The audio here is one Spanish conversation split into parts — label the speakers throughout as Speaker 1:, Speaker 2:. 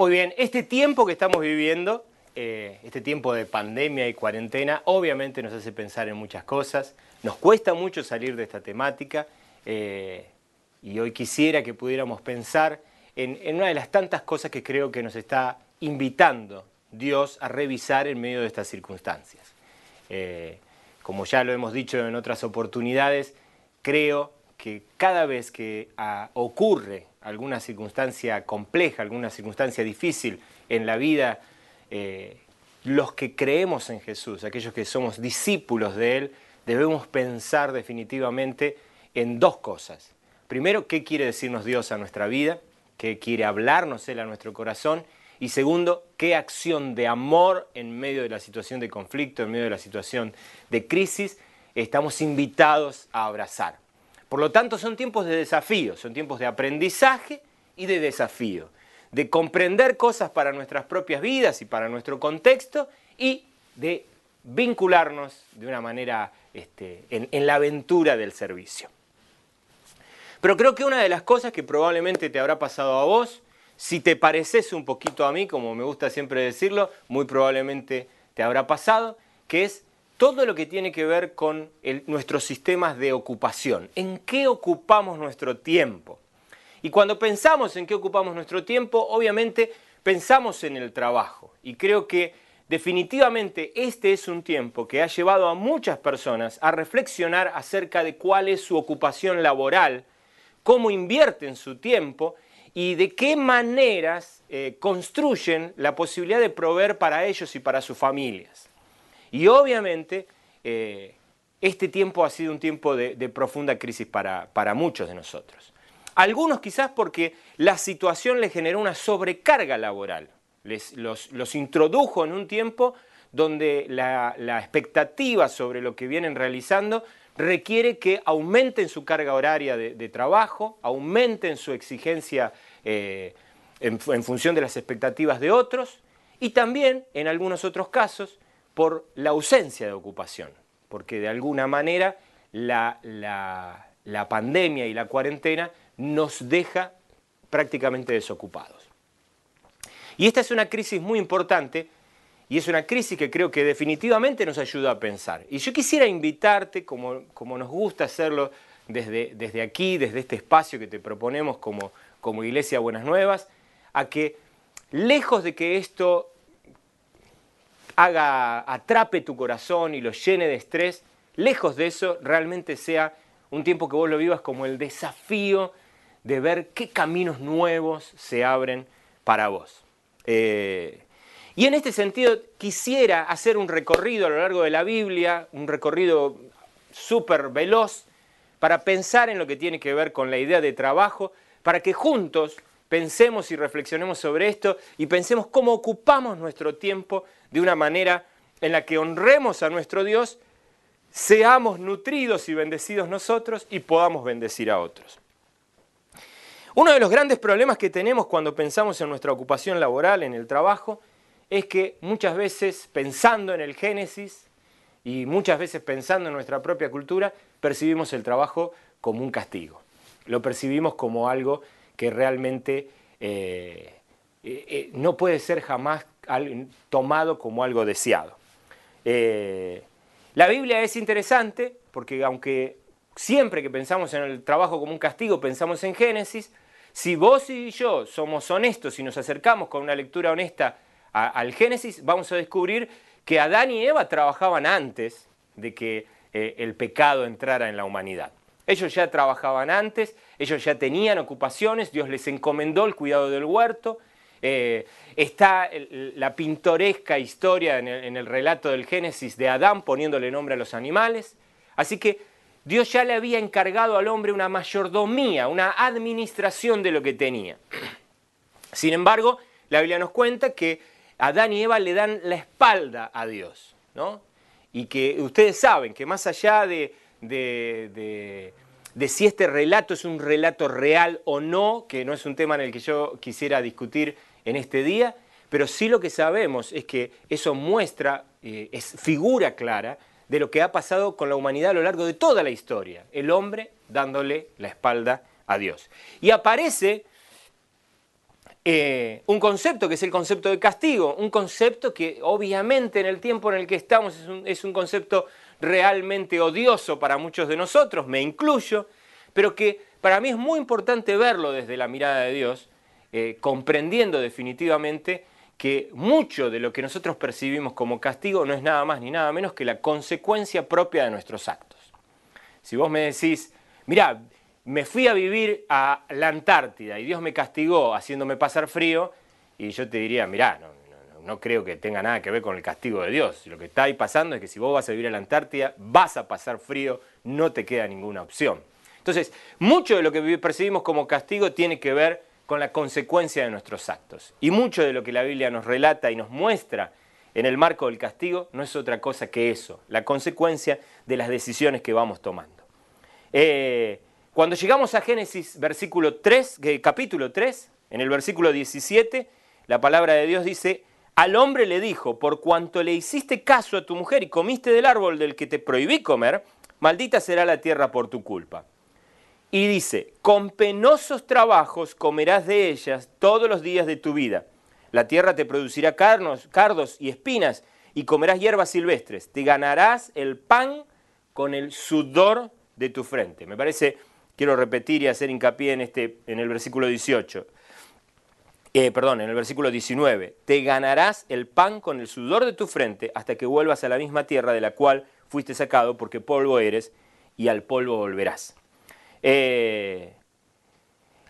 Speaker 1: Muy bien, este tiempo que estamos viviendo, eh, este tiempo de pandemia y cuarentena, obviamente nos hace pensar en muchas cosas. Nos cuesta mucho salir de esta temática eh, y hoy quisiera que pudiéramos pensar en, una de las tantas cosas que creo que nos está invitando Dios a revisar en medio de estas circunstancias. Eh, como ya lo hemos dicho en otras oportunidades, creo que cada vez que ah, ocurre alguna circunstancia compleja, alguna circunstancia difícil en la vida, eh, los que creemos en Jesús, aquellos que somos discípulos de Él, debemos pensar definitivamente en dos cosas. Primero, ¿qué quiere decirnos Dios a nuestra vida? ¿Qué quiere hablarnos Él a nuestro corazón? Y segundo, ¿qué acción de amor en medio de la situación de conflicto, en medio de la situación de crisis, estamos invitados a abrazar? Por lo tanto, son tiempos de desafío, son tiempos de aprendizaje y de desafío, de comprender cosas para nuestras propias vidas y para nuestro contexto y de vincularnos de una manera este, en, en la aventura del servicio. Pero creo que una de las cosas que probablemente te habrá pasado a vos, si te pareces un poquito a mí, como me gusta siempre decirlo, muy probablemente te habrá pasado, que es todo lo que tiene que ver con nuestros sistemas de ocupación. ¿En qué ocupamos nuestro tiempo? Y cuando pensamos en qué ocupamos nuestro tiempo, obviamente pensamos en el trabajo. Y creo que definitivamente este es un tiempo que ha llevado a muchas personas a reflexionar acerca de cuál es su ocupación laboral, cómo invierten su tiempo y de qué maneras eh, construyen la posibilidad de proveer para ellos y para sus familias. Y obviamente eh, este tiempo ha sido un tiempo de, profunda crisis para, para muchos de nosotros. Algunos quizás porque la situación les generó una sobrecarga laboral, les, los, los introdujo en un tiempo donde la, la expectativa sobre lo que vienen realizando requiere que aumenten su carga horaria de, trabajo, aumenten su exigencia eh, en función de las expectativas de otros y también, en algunos otros casos, por la ausencia de ocupación, porque de alguna manera la, la- pandemia y la cuarentena nos deja prácticamente desocupados. Y esta es una crisis muy importante y es una crisis que creo que definitivamente nos ayuda a pensar. Y yo quisiera invitarte, como, como nos gusta hacerlo desde, desde aquí, desde este espacio que te proponemos como, como Iglesia Buenas Nuevas, a que lejos de que esto haga, atrape tu corazón y lo llene de estrés, lejos de eso, realmente sea un tiempo que vos lo vivas como el desafío de ver qué caminos nuevos se abren para vos. Eh, y en este sentido quisiera hacer un recorrido a lo largo de la Biblia, un recorrido súper veloz, para pensar en lo que tiene que ver con la idea de trabajo, para que juntos pensemos y reflexionemos sobre esto y pensemos cómo ocupamos nuestro tiempo de una manera en la que honremos a nuestro Dios, seamos nutridos y bendecidos nosotros y podamos bendecir a otros. Uno de los grandes problemas que tenemos cuando pensamos en nuestra ocupación laboral, en el trabajo, es que muchas veces pensando en el Génesis y muchas veces pensando en nuestra propia cultura, percibimos el trabajo como un castigo. Lo percibimos como algo que realmente eh, eh, eh, no puede ser jamás tomado como algo deseado. La Biblia es interesante porque aunque siempre que pensamos en el trabajo como un castigo pensamos en Génesis, si vos y yo somos honestos y nos acercamos con una lectura honesta al Génesis, vamos a descubrir que Adán y Eva trabajaban antes de que el pecado entrara en la humanidad. Ellos ya trabajaban antes, ellos ya tenían ocupaciones, Dios les encomendó el cuidado del huerto, Eh, está la pintoresca historia en el, relato del Génesis de Adán poniéndole nombre a los animales. Así que Dios ya le había encargado al hombre una mayordomía, una administración de lo que tenía. Sin embargo, la Biblia nos cuenta que Adán y Eva le dan la espalda a Dios, ¿no? Y que ustedes saben que más allá de- de si este relato es un relato real o no, que no es un tema en el que yo quisiera discutir en este día, pero sí lo que sabemos es que eso muestra, eh, es figura clara de lo que ha pasado con la humanidad a lo largo de toda la historia, el hombre dándole la espalda a Dios. Y aparece eh, un concepto que es el concepto de castigo, un concepto que obviamente en el tiempo en el que estamos es un, es un concepto realmente odioso para muchos de nosotros, me incluyo, pero que para mí es muy importante verlo desde la mirada de Dios, eh, comprendiendo definitivamente que mucho de lo que nosotros percibimos como castigo no es nada más ni nada menos que la consecuencia propia de nuestros actos. Si vos me decís, mirá, me fui a vivir a la Antártida y Dios me castigó haciéndome pasar frío, y yo te diría, mirá, no, no- creo que tenga nada que ver con el castigo de Dios. Lo que está ahí pasando es que si vos vas a vivir a la Antártida, vas a pasar frío, no te queda ninguna opción. Entonces, mucho de lo que percibimos como castigo tiene que ver con la consecuencia de nuestros actos. Y mucho de lo que la Biblia nos relata y nos muestra en el marco del castigo no es otra cosa que eso, la consecuencia de las decisiones que vamos tomando. Eh, cuando llegamos a Génesis versículo 3, que- capítulo 3, en el versículo 17, la palabra de Dios dice, al hombre le dijo, por cuanto le hiciste caso a tu mujer y comiste del árbol del que te prohibí comer, maldita será la tierra por tu culpa. Y dice, con penosos trabajos comerás de ellas todos los días de tu vida. La tierra te producirá carnos, cardos y espinas, y comerás hierbas silvestres. Te ganarás el pan con el sudor de tu frente. Me parece, quiero repetir y hacer hincapié en, este, en el versículo 18. Eh, perdón, en el versículo 19. Te ganarás el pan con el sudor de tu frente hasta que vuelvas a la misma tierra de la cual fuiste sacado, porque polvo eres y al polvo volverás. Eh,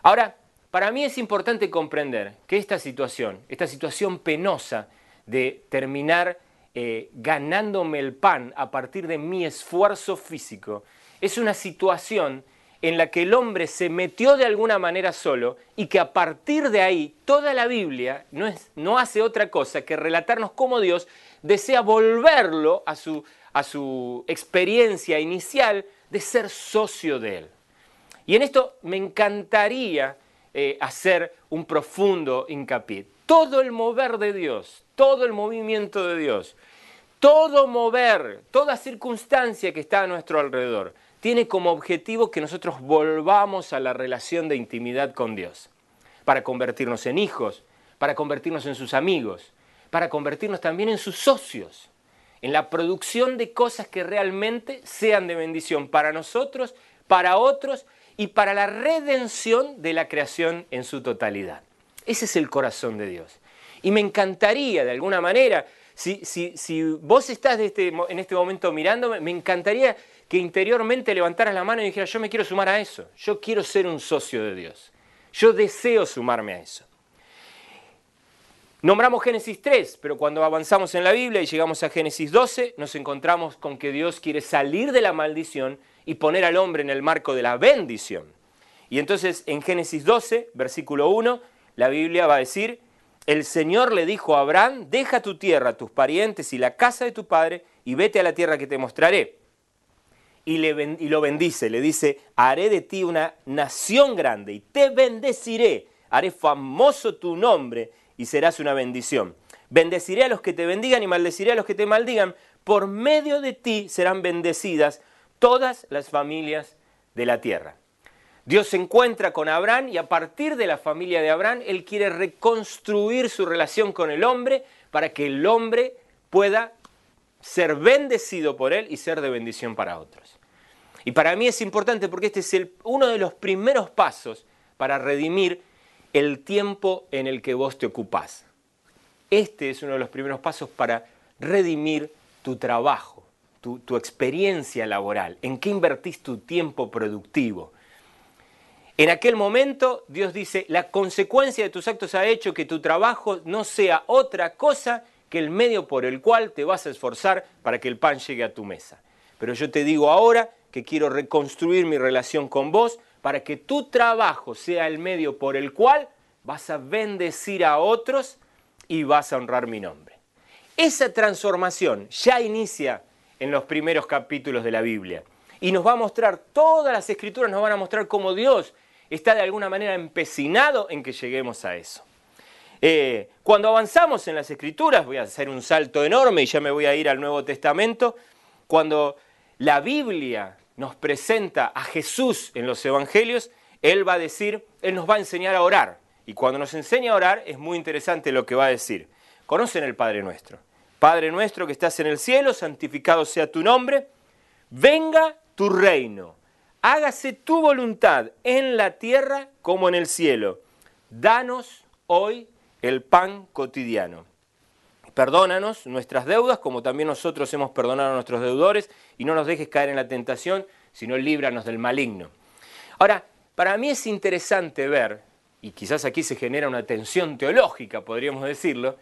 Speaker 1: ahora, para mí es importante comprender que esta situación, esta situación penosa de terminar eh, ganándome el pan a partir de mi esfuerzo físico, es una situación en la que el hombre se metió de alguna manera solo y que a partir de ahí toda la Biblia no, es, no hace otra cosa que relatarnos cómo Dios desea volverlo a su, a su experiencia inicial de ser socio de Él. Y en esto me encantaría eh, hacer un profundo hincapié. Todo el mover de Dios, todo el movimiento de Dios, todo mover, toda circunstancia que está a nuestro alrededor, tiene como objetivo que nosotros volvamos a la relación de intimidad con Dios, para convertirnos en hijos, para convertirnos en sus amigos, para convertirnos también en sus socios, en la producción de cosas que realmente sean de bendición para nosotros, para otros y para la redención de la creación en su totalidad. Ese es el corazón de Dios. Y me encantaría, de alguna manera, si, si- si vos estás este en este momento mirándome, me encantaría que interiormente levantaras la mano y dijeras, yo me quiero sumar a eso, yo quiero ser un socio de Dios, yo deseo sumarme a eso. Nombramos Génesis 3, pero cuando avanzamos en la Biblia y llegamos a Génesis 12, nos encontramos con que Dios quiere salir de la maldición y poner al hombre en el marco de la bendición. Y entonces en Génesis 12, versículo 1, la Biblia va a decir, el Señor le dijo a Abraham, deja tu tierra, tus parientes y la casa de tu padre y vete a la tierra que te mostraré. Y, le y lo bendice, le dice, haré de ti una nación grande y te bendeciré, haré famoso tu nombre y serás una bendición. Bendeciré a los que te bendigan y maldeciré a los que te maldigan. Por medio de ti serán bendecidas todas las familias de la tierra. Dios se encuentra con Abraham y a partir de la familia de Abraham, Él quiere reconstruir su relación con el hombre para que el hombre pueda ser bendecido por Él y ser de bendición para otros. Y para mí es importante porque este es uno de los primeros pasos para redimir el tiempo en el que vos te ocupás. Este es uno de los primeros pasos para redimir tu trabajo, tu, tu experiencia laboral, en qué invertís tu tiempo productivo. En aquel momento Dios dice, la consecuencia de tus actos ha hecho que tu trabajo no sea otra cosa que el medio por el cual te vas a esforzar para que el pan llegue a tu mesa. Pero yo te digo ahora que quiero reconstruir mi relación con vos para que tu trabajo sea el medio por el cual vas a bendecir a otros y vas a honrar mi nombre. Esa transformación ya inicia en los primeros capítulos de la Biblia y nos va a mostrar, todas las escrituras nos van a mostrar cómo Dios está de alguna manera empecinado en que lleguemos a eso. Eh, cuando avanzamos en las escrituras, voy a hacer un salto enorme y ya me voy a ir al Nuevo Testamento, cuando la Biblia nos presenta a Jesús en los Evangelios, Él va a decir, Él nos va a enseñar a orar. Y cuando nos enseña a orar es muy interesante lo que va a decir. Conocen el Padre nuestro. Padre nuestro que estás en el cielo, santificado sea tu nombre, venga tu reino, hágase tu voluntad en la tierra como en el cielo. Danos hoy el pan cotidiano. Perdónanos nuestras deudas como también nosotros hemos perdonado a nuestros deudores y no nos dejes caer en la tentación, sino líbranos del maligno. Ahora, para mí es interesante ver, y quizás aquí se genera una tensión teológica, podríamos decirlo,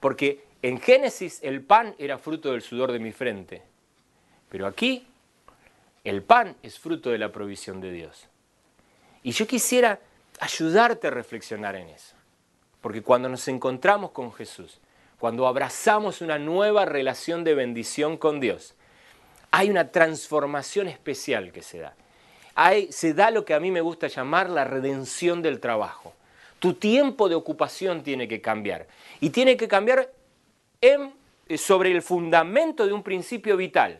Speaker 1: porque en Génesis el pan era fruto del sudor de mi frente, pero aquí el pan es fruto de la provisión de Dios. Y yo quisiera ayudarte a reflexionar en eso, porque cuando nos encontramos con Jesús, cuando abrazamos una nueva relación de bendición con Dios, hay una transformación especial que se da. se da lo que a mí me gusta llamar la redención del trabajo. Tu tiempo de ocupación tiene que cambiar. Y tiene que cambiar eh, sobre el fundamento de un principio vital.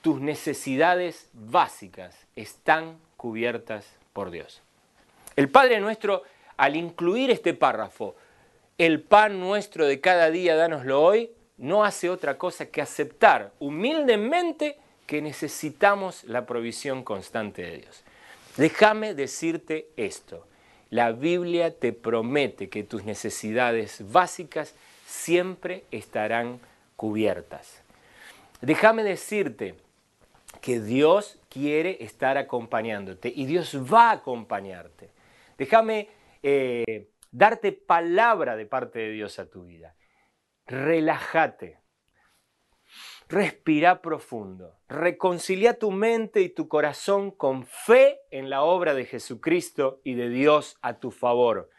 Speaker 1: Tus necesidades básicas están cubiertas por Dios. El Padre nuestro, al incluir este párrafo, el pan nuestro de cada día, dánoslo hoy, no hace otra cosa que aceptar humildemente que necesitamos la provisión constante de Dios. Déjame decirte esto. La Biblia te promete que tus necesidades básicas siempre estarán cubiertas. Déjame decirte que Dios quiere estar acompañándote y Dios va a acompañarte. Déjame eh, darte palabra de parte de Dios a tu vida. Relájate. Respira profundo. Reconcilia tu mente y tu corazón con fe en la obra de Jesucristo y de Dios a tu favor.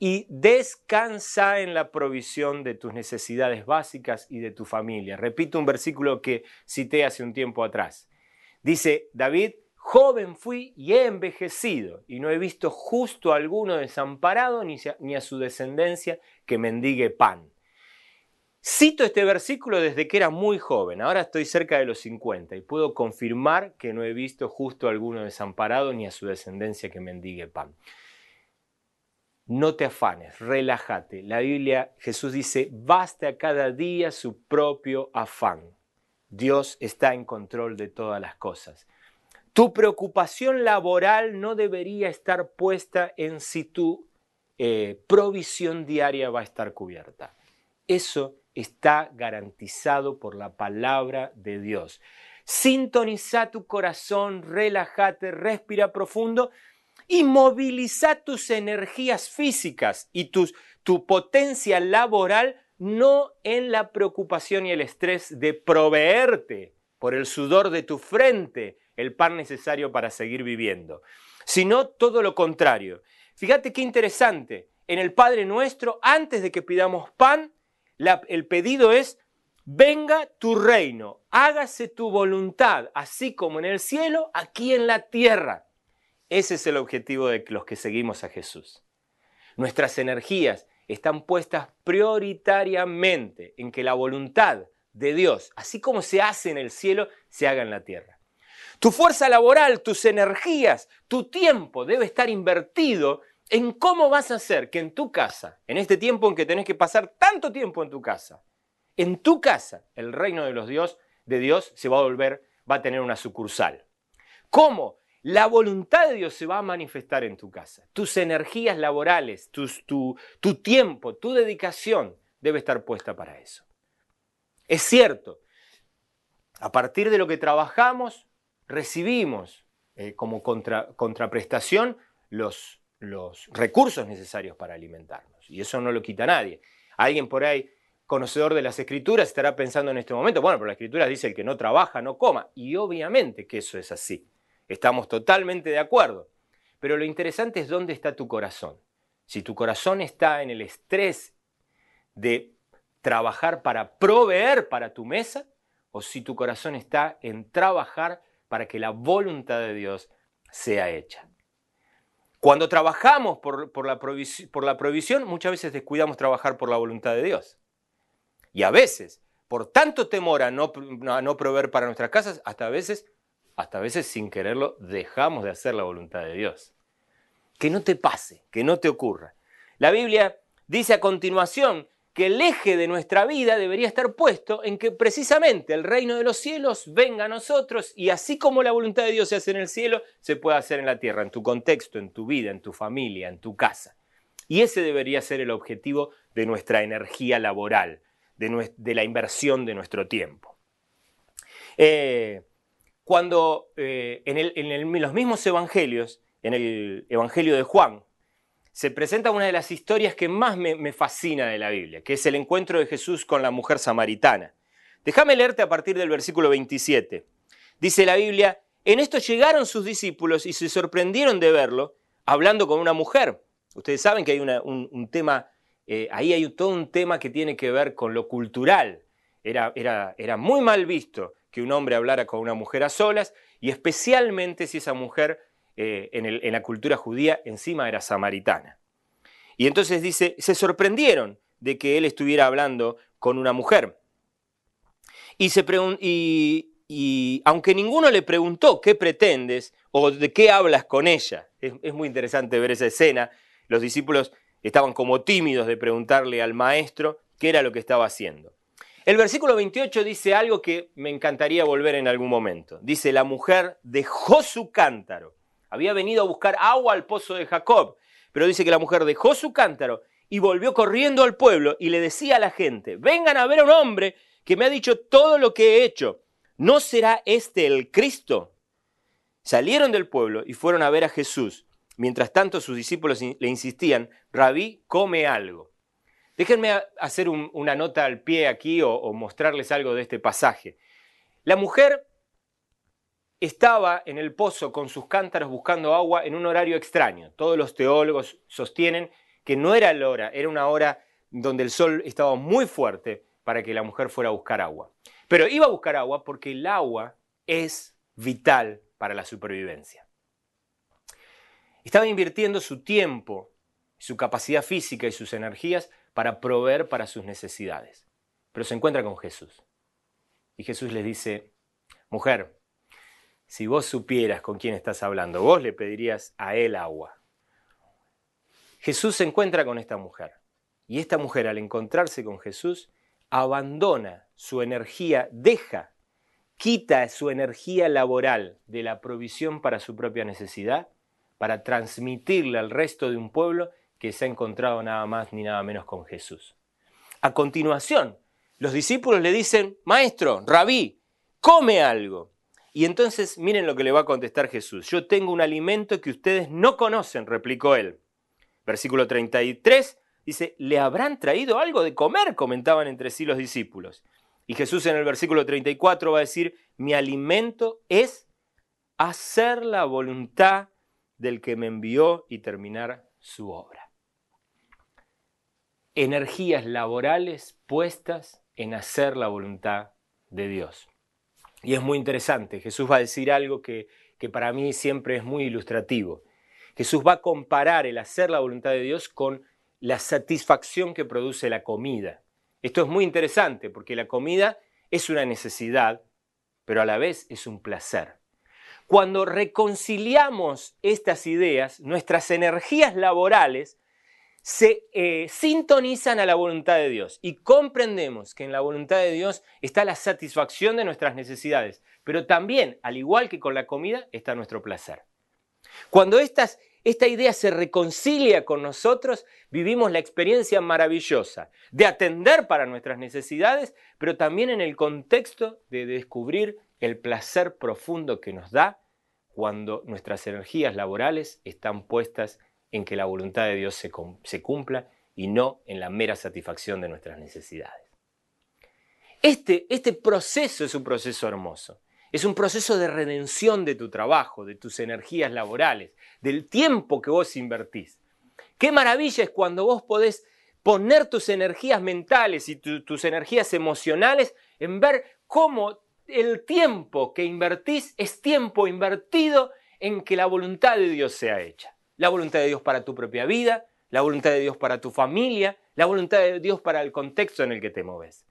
Speaker 1: Y descansa en la provisión de tus necesidades básicas y de tu familia. Repito un versículo que cité hace un tiempo atrás. Dice David, Joven fui y he envejecido, y no he visto justo alguno desamparado ni, a su descendencia que mendigue pan. Cito este versículo desde que era muy joven, ahora estoy cerca de los 50 y puedo confirmar que no he visto justo alguno desamparado ni a su descendencia que mendigue pan. No te afanes, relájate. La Biblia, Jesús dice, basta cada día su propio afán. Dios está en control de todas las cosas. Tu preocupación laboral no debería estar puesta en si tu eh, provisión diaria va a estar cubierta. Eso está garantizado por la palabra de Dios. Sintoniza tu corazón, relájate, respira profundo y moviliza tus energías físicas y tu potencia laboral no en la preocupación y el estrés de proveerte por el sudor de tu frente el pan necesario para seguir viviendo, sino todo lo contrario. Fíjate qué interesante, en el Padre nuestro, antes de que pidamos pan, el pedido es, venga tu reino, hágase tu voluntad, así como en el cielo, aquí en la tierra. Ese es el objetivo de los que seguimos a Jesús. Nuestras energías están puestas prioritariamente en que la voluntad de Dios, así como se hace en el cielo, se haga en la tierra. Tu fuerza laboral, tus energías, tu tiempo debe estar invertido en cómo vas a hacer que en tu casa, en este tiempo en que tenés que pasar tanto tiempo en tu casa, en tu casa, el reino de los Dios, de Dios se va a volver, va a tener una sucursal. ¿Cómo? La voluntad de Dios se va a manifestar en tu casa. Tus energías laborales, tu, tu tiempo, tu dedicación debe estar puesta para eso. Es cierto, a partir de lo que trabajamos, recibimos eh, como contra- contraprestación los, los recursos necesarios para alimentarnos. Y eso no lo quita nadie. Alguien por ahí, conocedor de las escrituras, estará pensando en este momento, bueno, pero la escritura dice el que no trabaja, no coma. Y obviamente que eso es así. Estamos totalmente de acuerdo. Pero lo interesante es dónde está tu corazón. Si tu corazón está en el estrés de trabajar para proveer para tu mesa, o si tu corazón está en trabajar para que la voluntad de Dios sea hecha. Cuando trabajamos por, por la, por la provisión, muchas veces descuidamos trabajar por la voluntad de Dios. Y a veces, por tanto temor a no, a no proveer para nuestras casas, hasta a veces, hasta a veces sin quererlo, dejamos de hacer la voluntad de Dios. Que no te pase, que no te ocurra. La Biblia dice a continuación que el eje de nuestra vida debería estar puesto en que precisamente el reino de los cielos venga a nosotros y así como la voluntad de Dios se hace en el cielo, se puede hacer en la tierra, en tu contexto, en tu vida, en tu familia, en tu casa. Y ese debería ser el objetivo de nuestra energía laboral, de, la inversión de nuestro tiempo. Eh, cuando eh, en los mismos evangelios, en el Evangelio de Juan, se presenta una de las historias que más me, fascina de la Biblia, que es el encuentro de Jesús con la mujer samaritana. Déjame leerte a partir del versículo 27. Dice la Biblia, en esto llegaron sus discípulos y se sorprendieron de verlo hablando con una mujer. Ustedes saben que hay un tema, eh, ahí hay todo un tema que tiene que ver con lo cultural. Era, era, era muy mal visto que un hombre hablara con una mujer a solas y especialmente si esa mujer eh, en, la cultura judía encima era samaritana. Y entonces dice, se sorprendieron de que él estuviera hablando con una mujer. Y aunque ninguno le preguntó qué pretendes o de qué hablas con ella, es, es muy interesante ver esa escena, los discípulos estaban como tímidos de preguntarle al maestro qué era lo que estaba haciendo. El versículo 28 dice algo que me encantaría volver en algún momento. Dice, la mujer dejó su cántaro. Había venido a buscar agua al pozo de Jacob, pero dice que la mujer dejó su cántaro y volvió corriendo al pueblo y le decía a la gente, vengan a ver a un hombre que me ha dicho todo lo que he hecho. ¿No será este el Cristo? Salieron del pueblo y fueron a ver a Jesús. Mientras tanto sus discípulos le insistían, Rabí, come algo. Déjenme hacer un- una nota al pie aquí o mostrarles algo de este pasaje. La mujer estaba en el pozo con sus cántaros buscando agua en un horario extraño. Todos los teólogos sostienen que no era la hora, era una hora donde el sol estaba muy fuerte para que la mujer fuera a buscar agua. Pero iba a buscar agua porque el agua es vital para la supervivencia. Estaba invirtiendo su tiempo, su capacidad física y sus energías para proveer para sus necesidades. Pero se encuentra con Jesús. Y Jesús les dice, mujer, si vos supieras con quién estás hablando, vos le pedirías a él agua. Jesús se encuentra con esta mujer. Y esta mujer al encontrarse con Jesús abandona su energía, deja, quita su energía laboral de la provisión para su propia necesidad para transmitirle al resto de un pueblo que se ha encontrado nada más ni nada menos con Jesús. A continuación, los discípulos le dicen, maestro, rabí, come algo. Y entonces miren lo que le va a contestar Jesús. Yo tengo un alimento que ustedes no conocen, replicó él. Versículo 33 dice, ¿le habrán traído algo de comer? comentaban entre sí los discípulos. Y Jesús en el versículo 34 va a decir, mi alimento es hacer la voluntad del que me envió y terminar su obra. Energías laborales puestas en hacer la voluntad de Dios. Y es muy interesante, Jesús va a decir algo que, que para mí siempre es muy ilustrativo. Jesús va a comparar el hacer la voluntad de Dios con la satisfacción que produce la comida. Esto es muy interesante porque la comida es una necesidad, pero a la vez es un placer. Cuando reconciliamos estas ideas, nuestras energías laborales se eh, sintonizan a la voluntad de Dios y comprendemos que en la voluntad de Dios está la satisfacción de nuestras necesidades, pero también, al igual que con la comida, está nuestro placer. Cuando estas, esta idea se reconcilia con nosotros, vivimos la experiencia maravillosa de atender para nuestras necesidades, pero también en el contexto de descubrir el placer profundo que nos da cuando nuestras energías laborales están puestas en que la voluntad de Dios se, cum- se cumpla y no en la mera satisfacción de nuestras necesidades. Este, este proceso es un proceso hermoso. Es un proceso de redención de tu trabajo, de tus energías laborales, del tiempo que vos invertís. Qué maravilla es cuando vos podés poner tus energías mentales y tu- tus energías emocionales en ver cómo el tiempo que invertís es tiempo invertido en que la voluntad de Dios sea hecha. La voluntad de Dios para tu propia vida, la voluntad de Dios para tu familia, la voluntad de Dios para el contexto en el que te moves.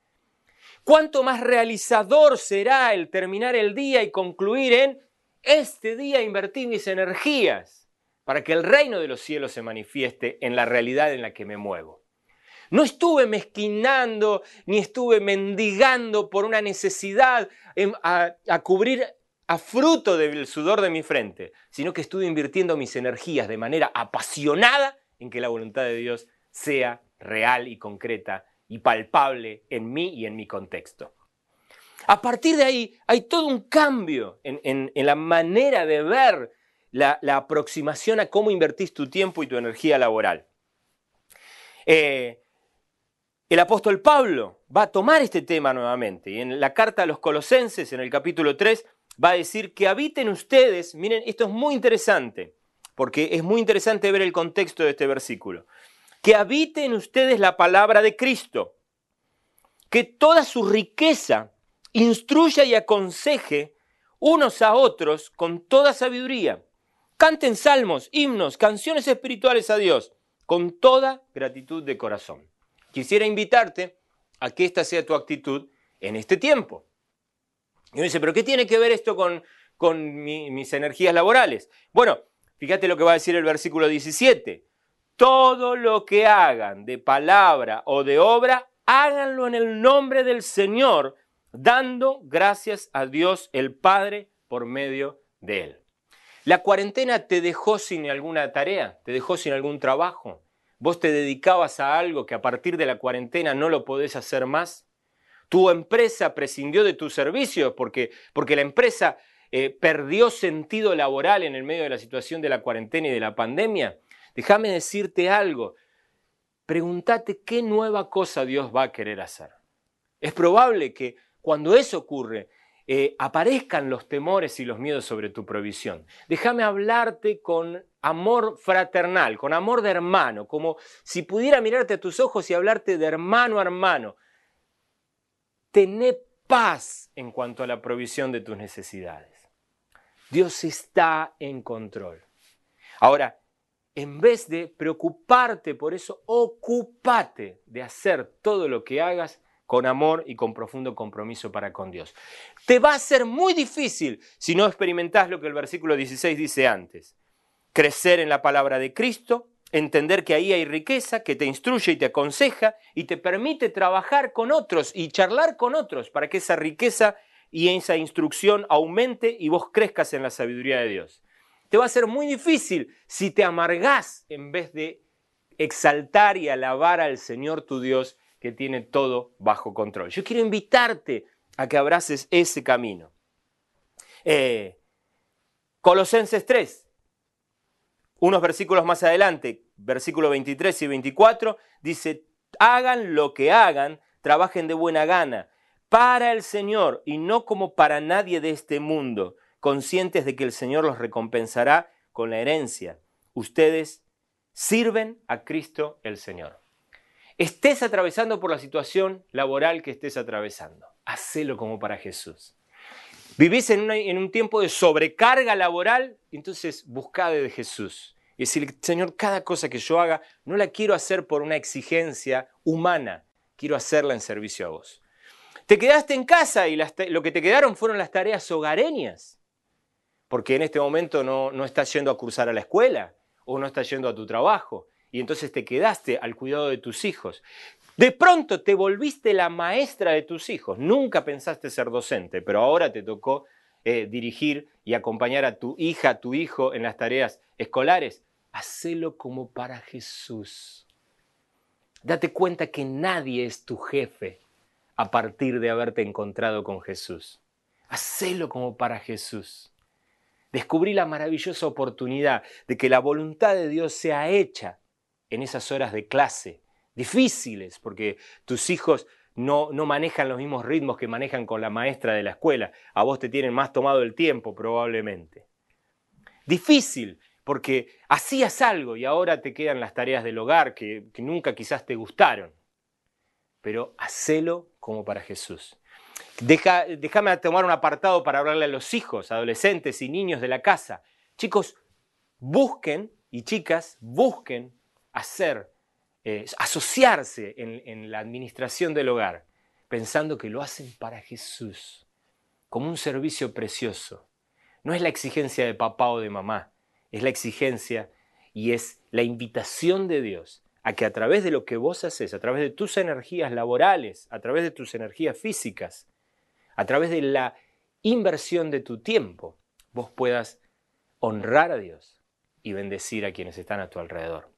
Speaker 1: ¿Cuánto más realizador será el terminar el día y concluir en este día invertí mis energías para que el reino de los cielos se manifieste en la realidad en la que me muevo? No estuve mezquinando ni estuve mendigando por una necesidad a, a cubrir a fruto del sudor de mi frente, sino que estuve invirtiendo mis energías de manera apasionada en que la voluntad de Dios sea real y concreta y palpable en mí y en mi contexto. A partir de ahí hay todo un cambio en, en- la manera de ver la, la aproximación a cómo invertís tu tiempo y tu energía laboral. Eh, el apóstol Pablo va a tomar este tema nuevamente y en la carta a los colosenses, en el capítulo 3, va a decir que habiten ustedes, miren, esto es muy interesante, porque es muy interesante ver el contexto de este versículo, que habiten ustedes la palabra de Cristo, que toda su riqueza instruya y aconseje unos a otros con toda sabiduría. Canten salmos, himnos, canciones espirituales a Dios con toda gratitud de corazón. Quisiera invitarte a que esta sea tu actitud en este tiempo. Y uno dice, ¿pero qué tiene que ver esto con, con mi- mis energías laborales? Bueno, fíjate lo que va a decir el versículo 17. Todo lo que hagan de palabra o de obra, háganlo en el nombre del Señor, dando gracias a Dios el Padre por medio de Él. ¿La cuarentena te dejó sin alguna tarea? ¿Te dejó sin algún trabajo? ¿Vos te dedicabas a algo que a partir de la cuarentena no lo podés hacer más? ¿Tu empresa prescindió de tus servicios porque, porque la empresa eh, perdió sentido laboral en el medio de la situación de la cuarentena y de la pandemia? Déjame decirte algo. Pregúntate qué nueva cosa Dios va a querer hacer. Es probable que cuando eso ocurre, eh, aparezcan los temores y los miedos sobre tu provisión. Déjame hablarte con amor fraternal, con amor de hermano, como si pudiera mirarte a tus ojos y hablarte de hermano a hermano. Tené paz en cuanto a la provisión de tus necesidades. Dios está en control. Ahora, en vez de preocuparte por eso, ocúpate de hacer todo lo que hagas con amor y con profundo compromiso para con Dios. Te va a ser muy difícil si no experimentás lo que el versículo 16 dice antes. Crecer en la palabra de Cristo, entender que ahí hay riqueza, que te instruye y te aconseja y te permite trabajar con otros y charlar con otros para que esa riqueza y esa instrucción aumente y vos crezcas en la sabiduría de Dios. Te va a ser muy difícil si te amargás en vez de exaltar y alabar al Señor tu Dios que tiene todo bajo control. Yo quiero invitarte a que abraces ese camino. Eh, Colosenses 3, unos versículos más adelante, versículo 23 y 24, dice, hagan lo que hagan, trabajen de buena gana, para el Señor y no como para nadie de este mundo, conscientes de que el Señor los recompensará con la herencia. Ustedes sirven a Cristo el Señor. Estés atravesando por la situación laboral que estés atravesando, hacelo como para Jesús. Vivís en, un tiempo de sobrecarga laboral, entonces buscá de Jesús. Y decir, Señor, cada cosa que yo haga, no la quiero hacer por una exigencia humana, quiero hacerla en servicio a vos. Te quedaste en casa y las lo que te quedaron fueron las tareas hogareñas, porque en este momento no, no estás yendo a cursar a la escuela o no estás yendo a tu trabajo, y entonces te quedaste al cuidado de tus hijos. De pronto te volviste la maestra de tus hijos. Nunca pensaste ser docente, pero ahora te tocó eh, dirigir y acompañar a tu hija, a tu hijo en las tareas escolares. Hacelo como para Jesús. Date cuenta que nadie es tu jefe a partir de haberte encontrado con Jesús. Hacelo como para Jesús. Descubrí la maravillosa oportunidad de que la voluntad de Dios sea hecha en esas horas de clase, difíciles, porque tus hijos no, no, manejan los mismos ritmos que manejan con la maestra de la escuela. A vos te tienen más tomado el tiempo probablemente. Difícil, porque hacías algo y ahora te quedan las tareas del hogar que, que nunca quizás te gustaron. Pero hacelo como para Jesús. Deja, déjame tomar un apartado para hablarle a los hijos, adolescentes y niños de la casa. Chicos, busquen, y chicas, busquen hacer, eh, asociarse en, en la administración del hogar, pensando que lo hacen para Jesús, como un servicio precioso. No es la exigencia de papá o de mamá, es la exigencia y es la invitación de Dios a que a través de lo que vos haces, a través de tus energías laborales, a través de tus energías físicas, a través de la inversión de tu tiempo, vos puedas honrar a Dios y bendecir a quienes están a tu alrededor.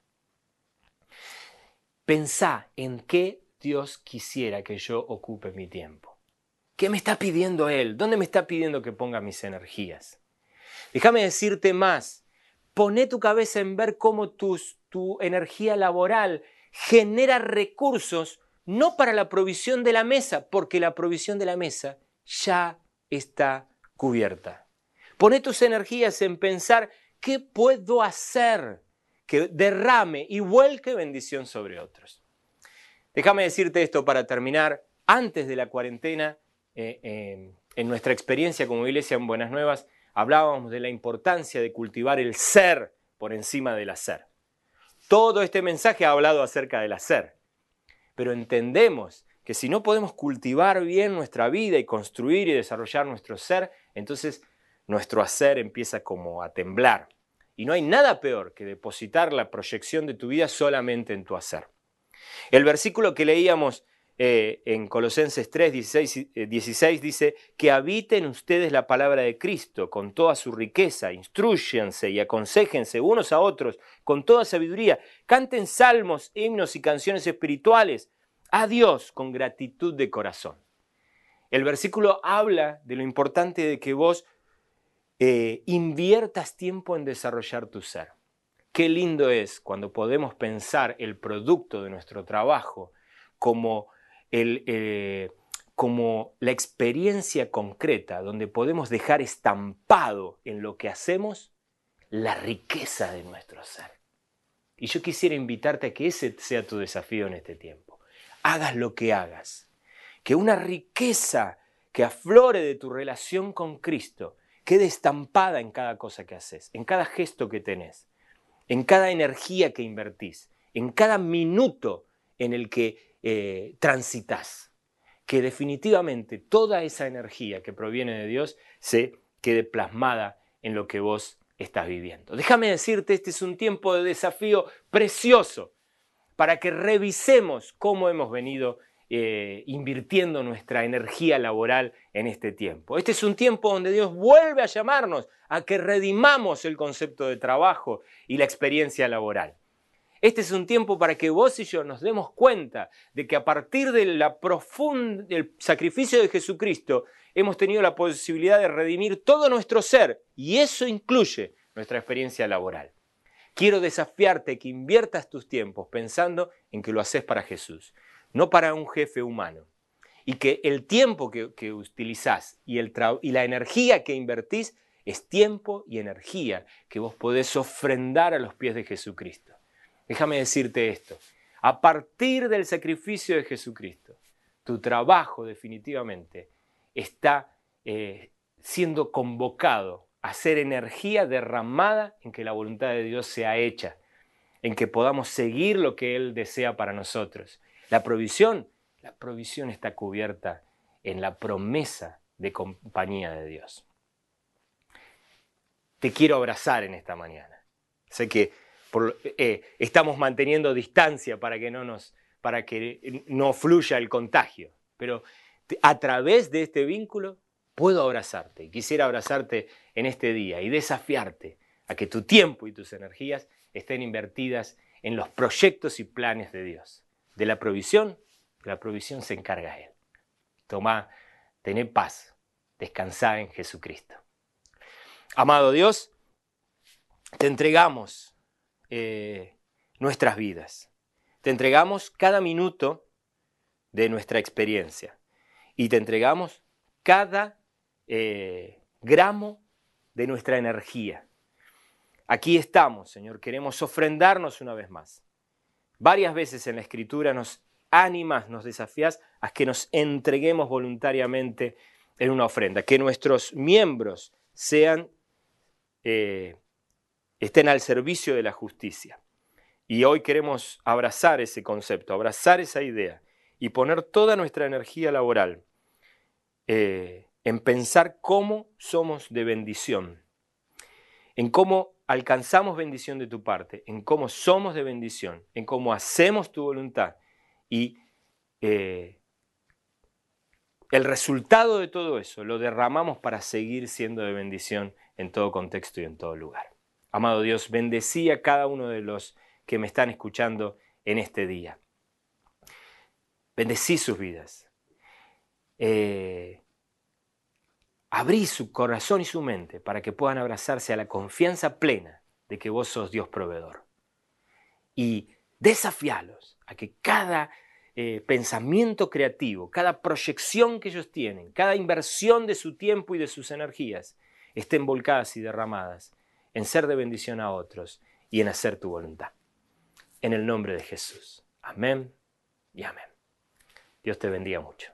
Speaker 1: Pensá en qué Dios quisiera que yo ocupe mi tiempo. ¿Qué me está pidiendo Él? ¿Dónde me está pidiendo que ponga mis energías? Déjame decirte más. Poné tu cabeza en ver cómo tus, tu energía laboral genera recursos no para la provisión de la mesa, porque la provisión de la mesa ya está cubierta. Poné tus energías en pensar qué puedo hacer que derrame y vuelque bendición sobre otros. Déjame decirte esto para terminar. Antes de la cuarentena, eh, eh, en nuestra experiencia como iglesia en Buenas Nuevas, hablábamos de la importancia de cultivar el ser por encima del hacer. Todo este mensaje ha hablado acerca del hacer, pero entendemos que si no podemos cultivar bien nuestra vida y construir y desarrollar nuestro ser, entonces nuestro hacer empieza como a temblar. Y no hay nada peor que depositar la proyección de tu vida solamente en tu hacer. El versículo que leíamos eh, en Colosenses 3, 16, 16 dice, que habiten ustedes la palabra de Cristo con toda su riqueza, instruyense y aconsejense unos a otros con toda sabiduría, canten salmos, himnos y canciones espirituales a Dios con gratitud de corazón. El versículo habla de lo importante de que vos eh, inviertas tiempo en desarrollar tu ser. Qué lindo es cuando podemos pensar el producto de nuestro trabajo como, el, eh, como la experiencia concreta donde podemos dejar estampado en lo que hacemos la riqueza de nuestro ser. Y yo quisiera invitarte a que ese sea tu desafío en este tiempo hagas lo que hagas. Que una riqueza que aflore de tu relación con Cristo quede estampada en cada cosa que haces, en cada gesto que tenés, en cada energía que invertís, en cada minuto en el que eh, transitas. Que definitivamente toda esa energía que proviene de Dios se quede plasmada en lo que vos estás viviendo. Déjame decirte, este es un tiempo de desafío precioso para que revisemos cómo hemos venido eh, invirtiendo nuestra energía laboral en este tiempo. Este es un tiempo donde Dios vuelve a llamarnos a que redimamos el concepto de trabajo y la experiencia laboral. Este es un tiempo para que vos y yo nos demos cuenta de que a partir del sacrificio de Jesucristo hemos tenido la posibilidad de redimir todo nuestro ser y eso incluye nuestra experiencia laboral. Quiero desafiarte que inviertas tus tiempos pensando en que lo haces para Jesús, no para un jefe humano. Y que el tiempo que, que utilizás y, el y la energía que invertís es tiempo y energía que vos podés ofrendar a los pies de Jesucristo. Déjame decirte esto. A partir del sacrificio de Jesucristo, tu trabajo definitivamente está eh, siendo convocado hacer energía derramada en que la voluntad de Dios sea hecha, en que podamos seguir lo que Él desea para nosotros. La provisión, la provisión está cubierta en la promesa de compañía de Dios. Te quiero abrazar en esta mañana. Sé que eh, estamos manteniendo distancia para que no nos, para que no fluya el contagio, pero a través de este vínculo puedo abrazarte. Quisiera abrazarte en este día y desafiarte a que tu tiempo y tus energías estén invertidas en los proyectos y planes de Dios. De la provisión, la provisión se encarga Él. Toma, tené paz, descansá en Jesucristo. Amado Dios, te entregamos eh, nuestras vidas, te entregamos cada minuto de nuestra experiencia y te entregamos cada eh, gramo de nuestra energía. Aquí estamos, Señor, queremos ofrendarnos una vez más. Varias veces en la Escritura nos animas, nos desafías a que nos entreguemos voluntariamente en una ofrenda, que nuestros miembros sean, eh, estén al servicio de la justicia. Y hoy queremos abrazar ese concepto, abrazar esa idea y poner toda nuestra energía laboral eh, en pensar cómo somos de bendición, en cómo alcanzamos bendición de tu parte, en cómo somos de bendición, en cómo hacemos tu voluntad y eh, el resultado de todo eso lo derramamos para seguir siendo de bendición en todo contexto y en todo lugar. Amado Dios, bendecí a cada uno de los que me están escuchando en este día. Bendecí sus vidas. Eh, abrí su corazón y su mente para que puedan abrazarse a la confianza plena de que vos sos Dios proveedor. Y desafialos a que cada eh, pensamiento creativo, cada proyección que ellos tienen, cada inversión de su tiempo y de sus energías, estén volcadas y derramadas en ser de bendición a otros y en hacer tu voluntad. En el nombre de Jesús. Amén y amén. Dios te bendiga mucho.